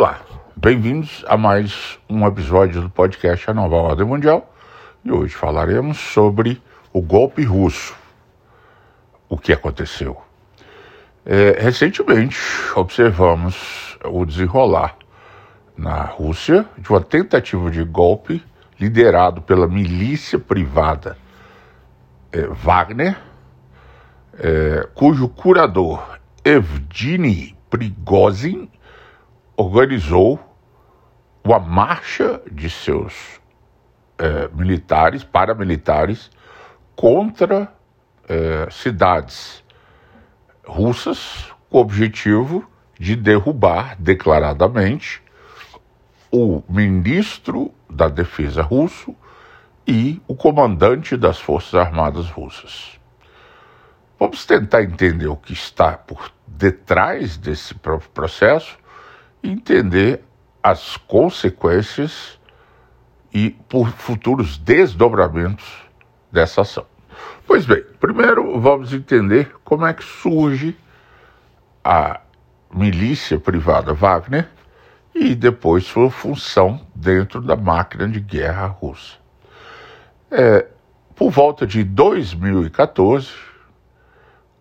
Olá, bem-vindos a mais um episódio do podcast A Nova Ordem Mundial e hoje falaremos sobre o golpe russo. O que aconteceu? É, recentemente observamos o desenrolar na Rússia de uma tentativa de golpe liderado pela milícia privada é, Wagner, é, cujo curador Evgeny Prigozhin organizou uma marcha de seus é, militares, paramilitares, contra é, cidades russas, com o objetivo de derrubar declaradamente o ministro da Defesa russo e o comandante das Forças Armadas russas. Vamos tentar entender o que está por detrás desse processo e entender as consequências e por futuros desdobramentos dessa ação. Pois bem, primeiro vamos entender como é que surge a milícia privada Wagner e depois sua função dentro da máquina de guerra russa. É, por volta de 2014,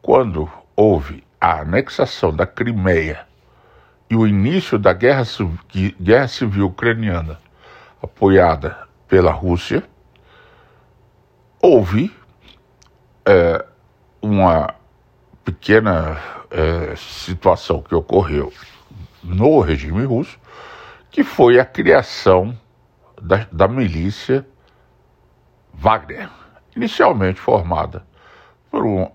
quando houve a anexação da Crimeia e o início da guerra, guerra civil ucraniana, apoiada pela Rússia, houve é, uma pequena é, situação que ocorreu no regime russo, que foi a criação da, da milícia Wagner, inicialmente formada por um,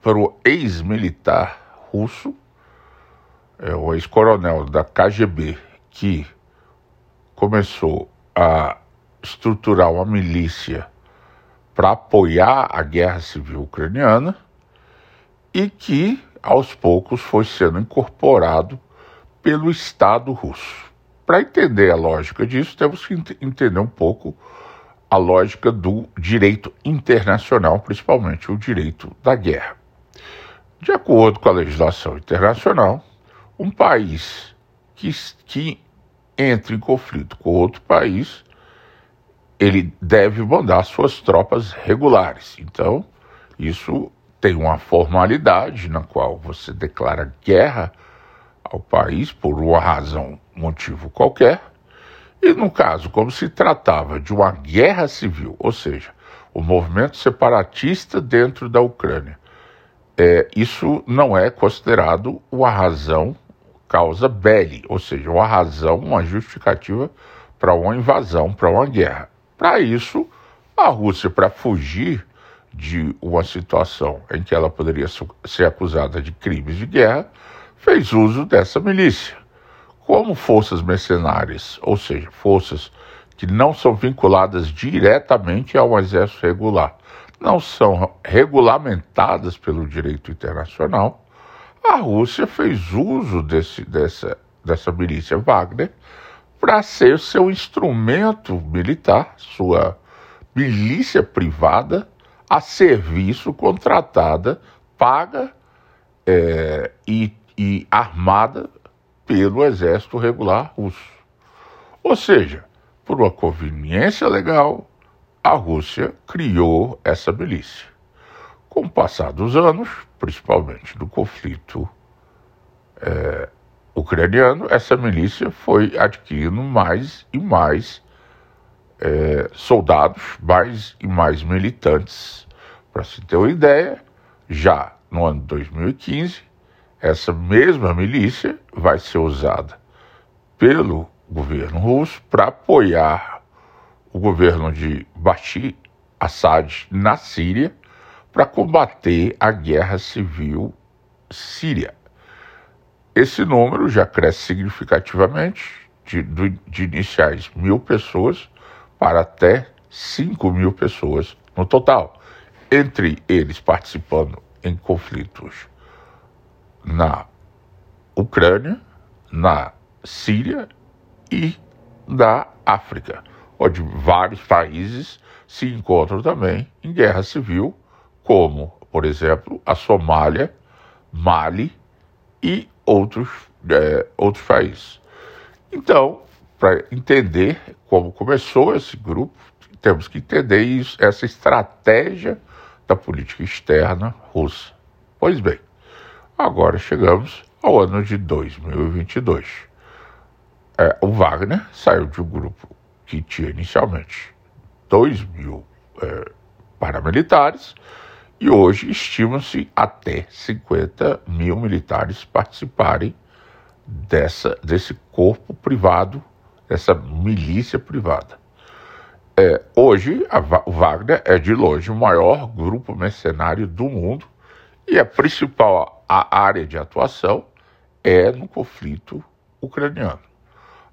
por um ex-militar russo é, o ex-coronel da KGB, que começou a estruturar uma milícia para apoiar a guerra civil ucraniana e que, aos poucos, foi sendo incorporado pelo Estado russo. Para entender a lógica disso, temos que entender um pouco a lógica do direito internacional, principalmente o direito da guerra. De acordo com a legislação internacional, um país que, que entre em conflito com outro país, ele deve mandar suas tropas regulares. Então, isso tem uma formalidade na qual você declara guerra ao país por uma razão, motivo qualquer. E no caso, como se tratava de uma guerra civil, ou seja, o movimento separatista dentro da Ucrânia, é, isso não é considerado uma razão causa belli, ou seja, uma razão, uma justificativa para uma invasão, para uma guerra. Para isso, a Rússia, para fugir de uma situação em que ela poderia ser acusada de crimes de guerra, fez uso dessa milícia. Como forças mercenárias, ou seja, forças que não são vinculadas diretamente ao exército regular, não são regulamentadas pelo direito internacional, a Rússia fez uso desse, dessa, dessa milícia Wagner para ser seu instrumento militar, sua milícia privada a serviço, contratada, paga é, e, e armada pelo exército regular russo. Ou seja, por uma conveniência legal, a Rússia criou essa milícia. Com o passar dos anos, principalmente do conflito é, ucraniano, essa milícia foi adquirindo mais e mais é, soldados, mais e mais militantes. Para se ter uma ideia, já no ano 2015, essa mesma milícia vai ser usada pelo governo russo para apoiar o governo de Bashir Assad na Síria para combater a guerra civil síria. Esse número já cresce significativamente, de, de iniciais mil pessoas para até cinco mil pessoas no total, entre eles participando em conflitos na Ucrânia, na Síria e na África, onde vários países se encontram também em guerra civil como, por exemplo, a Somália, Mali e outros, é, outros países. Então, para entender como começou esse grupo, temos que entender isso, essa estratégia da política externa russa. Pois bem, agora chegamos ao ano de 2022. É, o Wagner saiu de um grupo que tinha inicialmente 2 mil é, paramilitares e hoje estima-se até 50 mil militares participarem dessa, desse corpo privado, dessa milícia privada. É, hoje, o Wagner é de longe o maior grupo mercenário do mundo e a principal a área de atuação é no conflito ucraniano.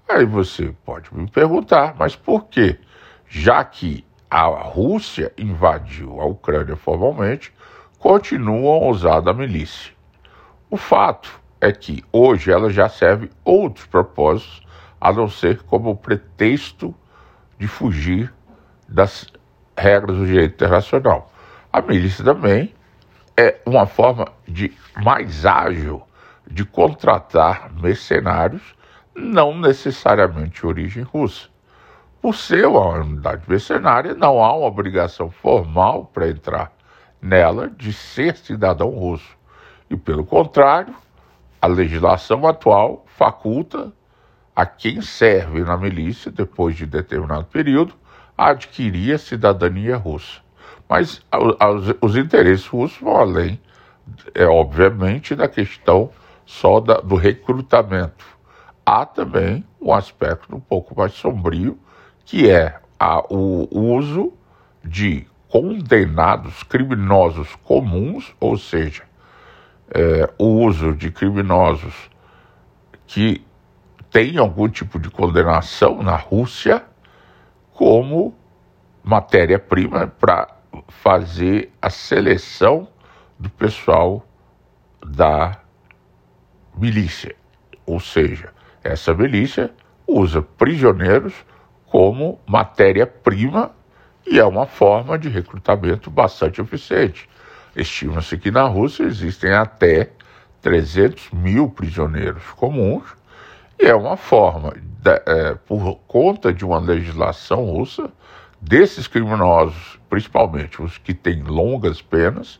Aí você pode me perguntar, mas por quê? Já que a Rússia invadiu a Ucrânia formalmente, continuam a milícia. O fato é que hoje ela já serve outros propósitos, a não ser como pretexto de fugir das regras do direito internacional. A milícia também é uma forma de mais ágil de contratar mercenários, não necessariamente de origem russa. Por ser uma unidade mercenária, não há uma obrigação formal para entrar nela de ser cidadão russo. E, pelo contrário, a legislação atual faculta a quem serve na milícia, depois de determinado período, a adquirir a cidadania russa. Mas os interesses russos vão além, é, obviamente, da questão só da, do recrutamento. Há também um aspecto um pouco mais sombrio, que é a, o uso de condenados criminosos comuns, ou seja, é, o uso de criminosos que têm algum tipo de condenação na Rússia como matéria-prima para fazer a seleção do pessoal da milícia. Ou seja, essa milícia usa prisioneiros como matéria-prima e é uma forma de recrutamento bastante eficiente. Estima-se que na Rússia existem até 300 mil prisioneiros comuns, e é uma forma, de, é, por conta de uma legislação russa, desses criminosos, principalmente os que têm longas penas,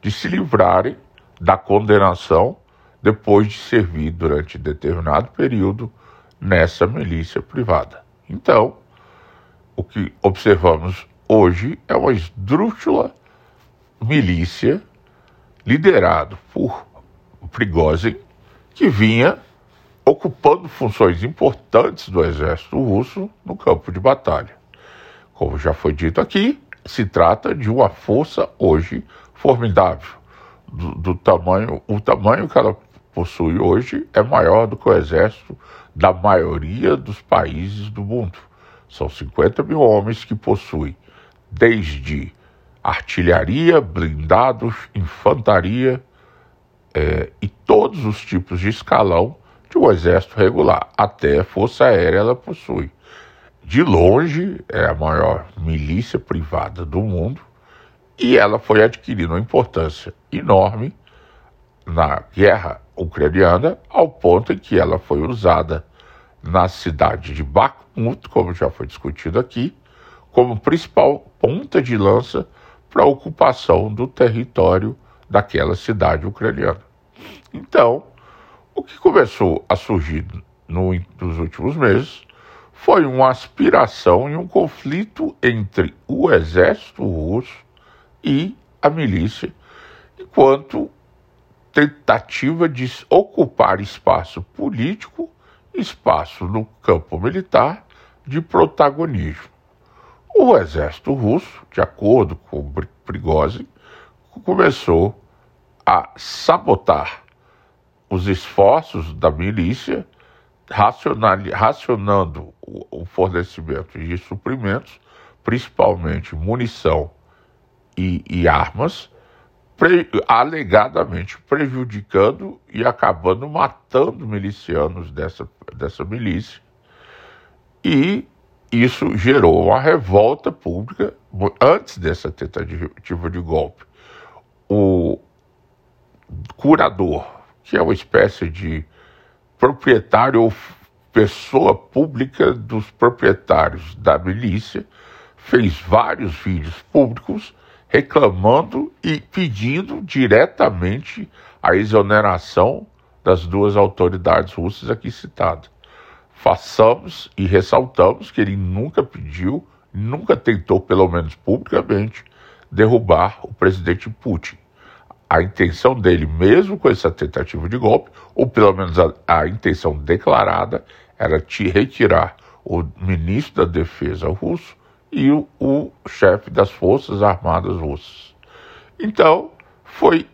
de se livrarem da condenação depois de servir durante determinado período nessa milícia privada. Então, o que observamos hoje é uma esdrúxula milícia liderado por Prigozhin, que vinha ocupando funções importantes do exército russo no campo de batalha. Como já foi dito aqui, se trata de uma força hoje formidável. Do, do tamanho, o tamanho que ela possui hoje é maior do que o exército da maioria dos países do mundo. São 50 mil homens que possuem desde artilharia, blindados, infantaria é, e todos os tipos de escalão de um exército regular. Até a Força Aérea ela possui. De longe, é a maior milícia privada do mundo e ela foi adquirindo uma importância enorme na guerra ucraniana, ao ponto em que ela foi usada na cidade de Bakhmut, como já foi discutido aqui, como principal ponta de lança para a ocupação do território daquela cidade ucraniana. Então, o que começou a surgir no, nos últimos meses foi uma aspiração e um conflito entre o exército russo e a milícia, enquanto tentativa de ocupar espaço político, espaço no campo militar de protagonismo. O exército russo, de acordo com Prigozhin, começou a sabotar os esforços da milícia, racionando o fornecimento de suprimentos, principalmente munição e, e armas, pre, alegadamente prejudicando e acabando matando milicianos dessa, dessa milícia. E isso gerou uma revolta pública antes dessa tentativa de golpe. O curador, que é uma espécie de proprietário ou pessoa pública dos proprietários da milícia, fez vários vídeos públicos reclamando e pedindo diretamente a exoneração das duas autoridades russas aqui citadas. Façamos e ressaltamos que ele nunca pediu, nunca tentou, pelo menos publicamente, derrubar o presidente Putin. A intenção dele, mesmo com essa tentativa de golpe, ou pelo menos a, a intenção declarada, era te retirar o ministro da Defesa russo e o, o chefe das Forças Armadas russas. Então, foi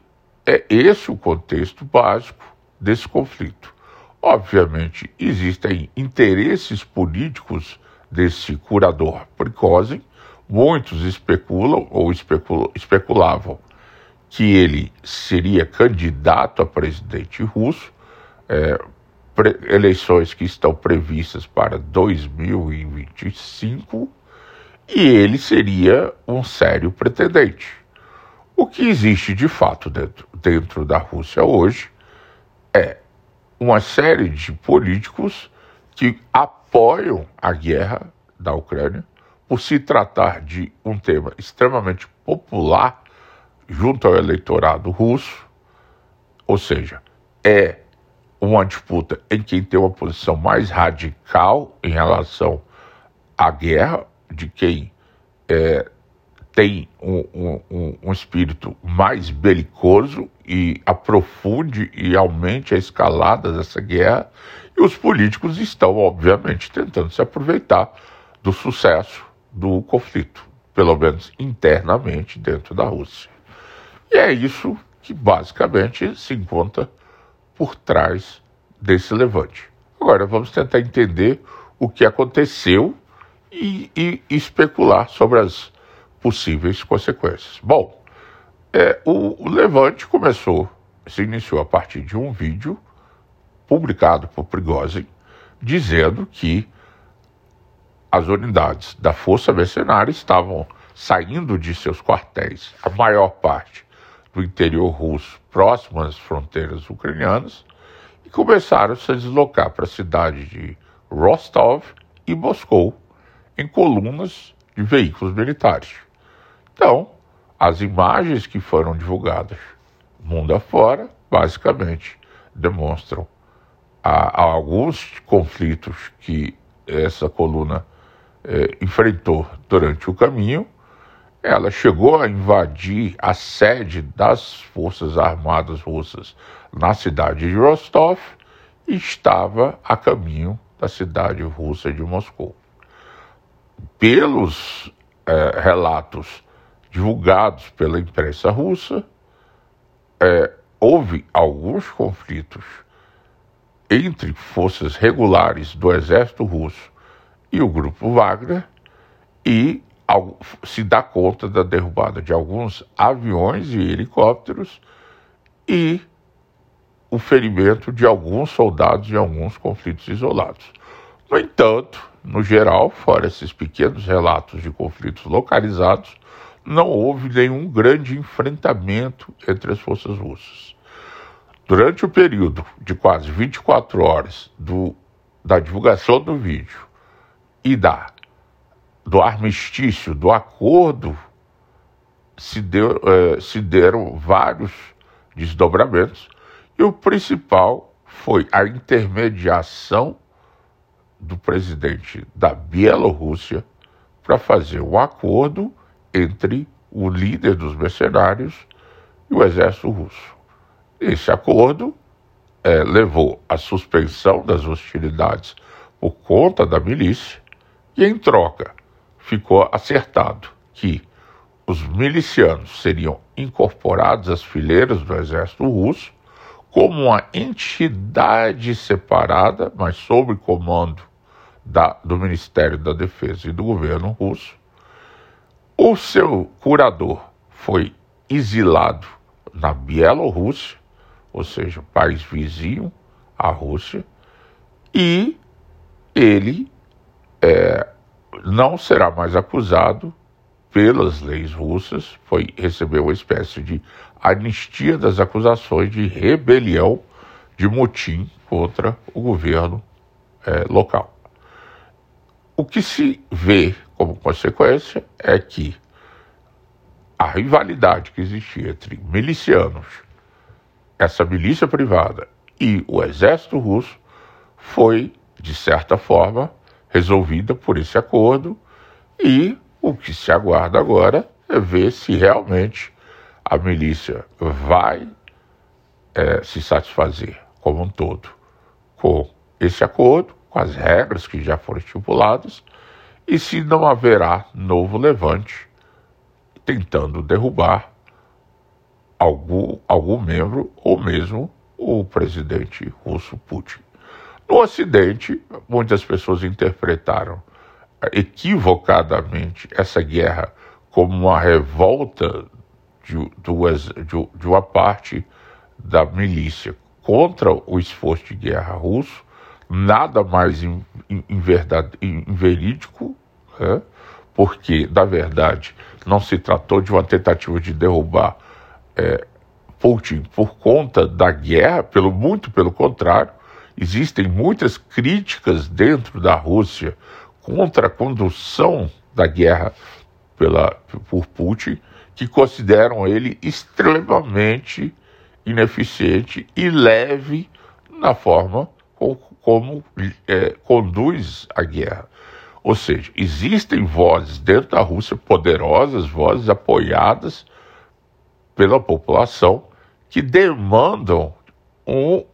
é esse o contexto básico desse conflito. Obviamente, existem interesses políticos desse curador Prigozhin. Muitos especulam ou especulavam que ele seria candidato a presidente russo, é, eleições que estão previstas para 2025, e ele seria um sério pretendente. O que existe de fato dentro, dentro da Rússia hoje é uma série de políticos que apoiam a guerra da Ucrânia por se tratar de um tema extremamente popular junto ao eleitorado russo, ou seja, é uma disputa em quem tem uma posição mais radical em relação à guerra, de quem é, tem um, um, um, espírito mais belicoso e aprofunde e aumente a escalada dessa guerra, e os políticos estão, obviamente, tentando se aproveitar do sucesso do conflito, pelo menos internamente dentro da Rússia. E é isso que basicamente se encontra por trás desse levante. Agora vamos tentar entender o que aconteceu e, e especular sobre as possíveis consequências. Bom, é, o, o levante começou, se iniciou a partir de um vídeo publicado por Prigozhin dizendo que as unidades da Força Mercenária estavam saindo de seus quartéis, a maior parte do interior russo, próximo às fronteiras ucranianas, e começaram a se deslocar para a cidade de Rostov e Moscou em colunas de veículos militares. Então, as imagens que foram divulgadas mundo afora, basicamente, demonstram a, a alguns conflitos que essa coluna eh, enfrentou durante o caminho ela chegou a invadir a sede das Forças Armadas Russas na cidade de Rostov e estava a caminho da cidade russa de Moscou. Pelos é, relatos divulgados pela imprensa russa, é, houve alguns conflitos entre forças regulares do exército russo e o grupo Wagner, e se dá conta da derrubada de alguns aviões e helicópteros e o ferimento de alguns soldados em alguns conflitos isolados. No entanto, no geral, fora esses pequenos relatos de conflitos localizados, não houve nenhum grande enfrentamento entre as forças russas. Durante o período de quase 24 horas do, da divulgação do vídeo e da do armistício, do acordo, se, deu, eh, se deram vários desdobramentos, e o principal foi a intermediação do presidente da Bielorrússia para fazer um acordo entre o líder dos mercenários e o exército russo. Esse acordo eh, levou à suspensão das hostilidades por conta da milícia e, em troca, ficou acertado que os milicianos seriam incorporados às fileiras do exército russo como uma entidade separada, mas sob comando da, do Ministério da Defesa e do governo russo. O seu curador foi exilado na Bielorrússia, ou seja, país vizinho à Rússia, e ele é, não será mais acusado pelas leis russas, foi recebeu uma espécie de anistia das acusações de rebelião, de motim contra o governo é, local. O que se vê como consequência é que a rivalidade que existia entre milicianos, essa milícia privada e o exército russo foi, de certa forma, resolvida por esse acordo e o que se aguarda agora é ver se realmente a milícia vai é, se satisfazer como um todo com esse acordo, com as regras que já foram estipuladas, e se não haverá novo levante tentando derrubar algum, algum membro ou mesmo o presidente russo Putin. No Ocidente, muitas pessoas interpretaram equivocadamente essa guerra como uma revolta de, de, de uma parte da milícia contra o esforço de guerra russo, nada mais em, em, em verdade, em, em verídico, né? porque, na verdade, não se tratou de uma tentativa de derrubar é, Putin por conta da guerra, pelo muito pelo contrário, existem muitas críticas dentro da Rússia contra a condução da guerra pela, por Putin, que consideram ele extremamente ineficiente e leve na forma como, como é, conduz a guerra. Ou seja, existem vozes dentro da Rússia poderosas, vozes apoiadas pela população que demandam um,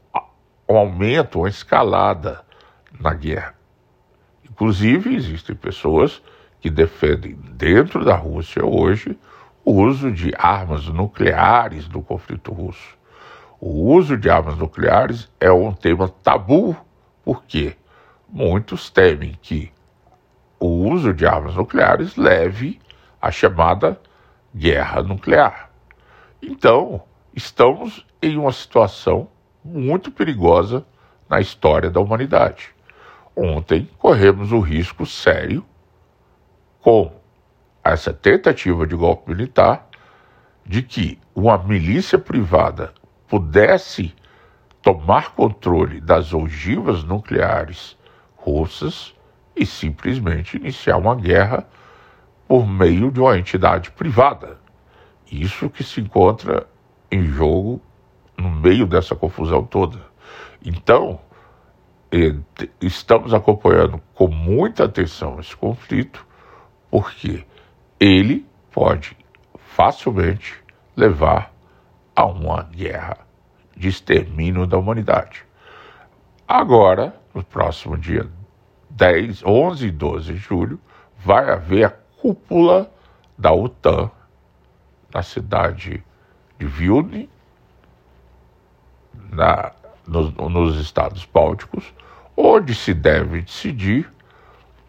um aumento, uma escalada na guerra. Inclusive, existem pessoas que defendem dentro da Rússia hoje o uso de armas nucleares no conflito russo. O uso de armas nucleares é um tema tabu, porque muitos temem que o uso de armas nucleares leve à chamada guerra nuclear. Então, estamos em uma situação muito perigosa na história da humanidade. Ontem corremos o risco sério com essa tentativa de golpe militar de que uma milícia privada pudesse tomar controle das ogivas nucleares russas e simplesmente iniciar uma guerra por meio de uma entidade privada. Isso que se encontra em jogo no meio dessa confusão toda. Então, estamos acompanhando com muita atenção esse conflito, porque ele pode facilmente levar a uma guerra de extermínio da humanidade. Agora, no próximo dia 10, 11 e 12 de julho, vai haver a cúpula da OTAN na cidade de Vilnius, na, nos, nos Estados Bálticos, onde se deve decidir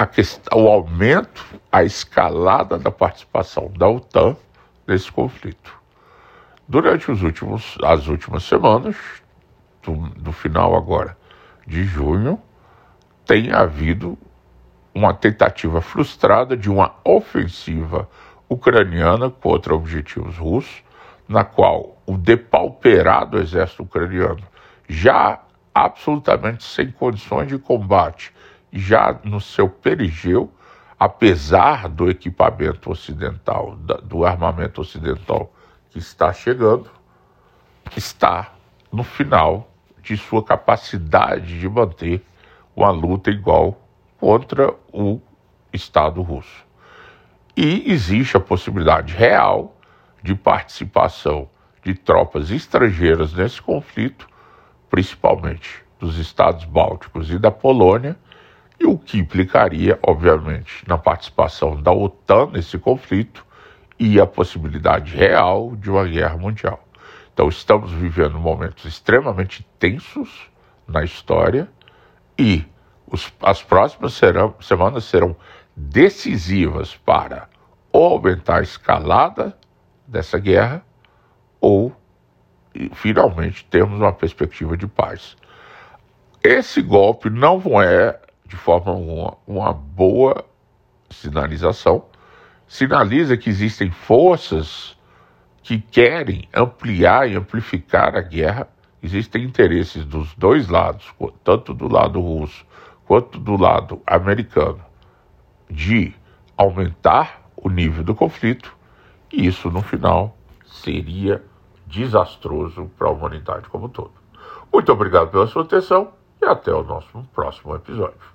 questão, o aumento, a escalada da participação da OTAN nesse conflito. Durante os últimos, as últimas semanas, do, do final agora de junho, tem havido uma tentativa frustrada de uma ofensiva ucraniana contra objetivos russos, na qual o depauperado exército ucraniano, já absolutamente sem condições de combate, já no seu perigeu, apesar do equipamento ocidental, do armamento ocidental que está chegando, está no final de sua capacidade de manter uma luta igual contra o Estado russo. E existe a possibilidade real de participação de tropas estrangeiras nesse conflito, principalmente dos Estados Bálticos e da Polônia, e o que implicaria, obviamente, na participação da OTAN nesse conflito e a possibilidade real de uma guerra mundial. Então, estamos vivendo momentos extremamente tensos na história e os, as próximas serão, semanas serão decisivas para ou aumentar a escalada dessa guerra ou finalmente termos uma perspectiva de paz. Esse golpe não é, de forma alguma, uma boa sinalização. Sinaliza que existem forças que querem ampliar e amplificar a guerra. Existem interesses dos dois lados, tanto do lado russo quanto do lado americano de aumentar o nível do conflito, e isso no final seria desastroso para a humanidade como um todo. Muito obrigado pela sua atenção e até o nosso próximo episódio.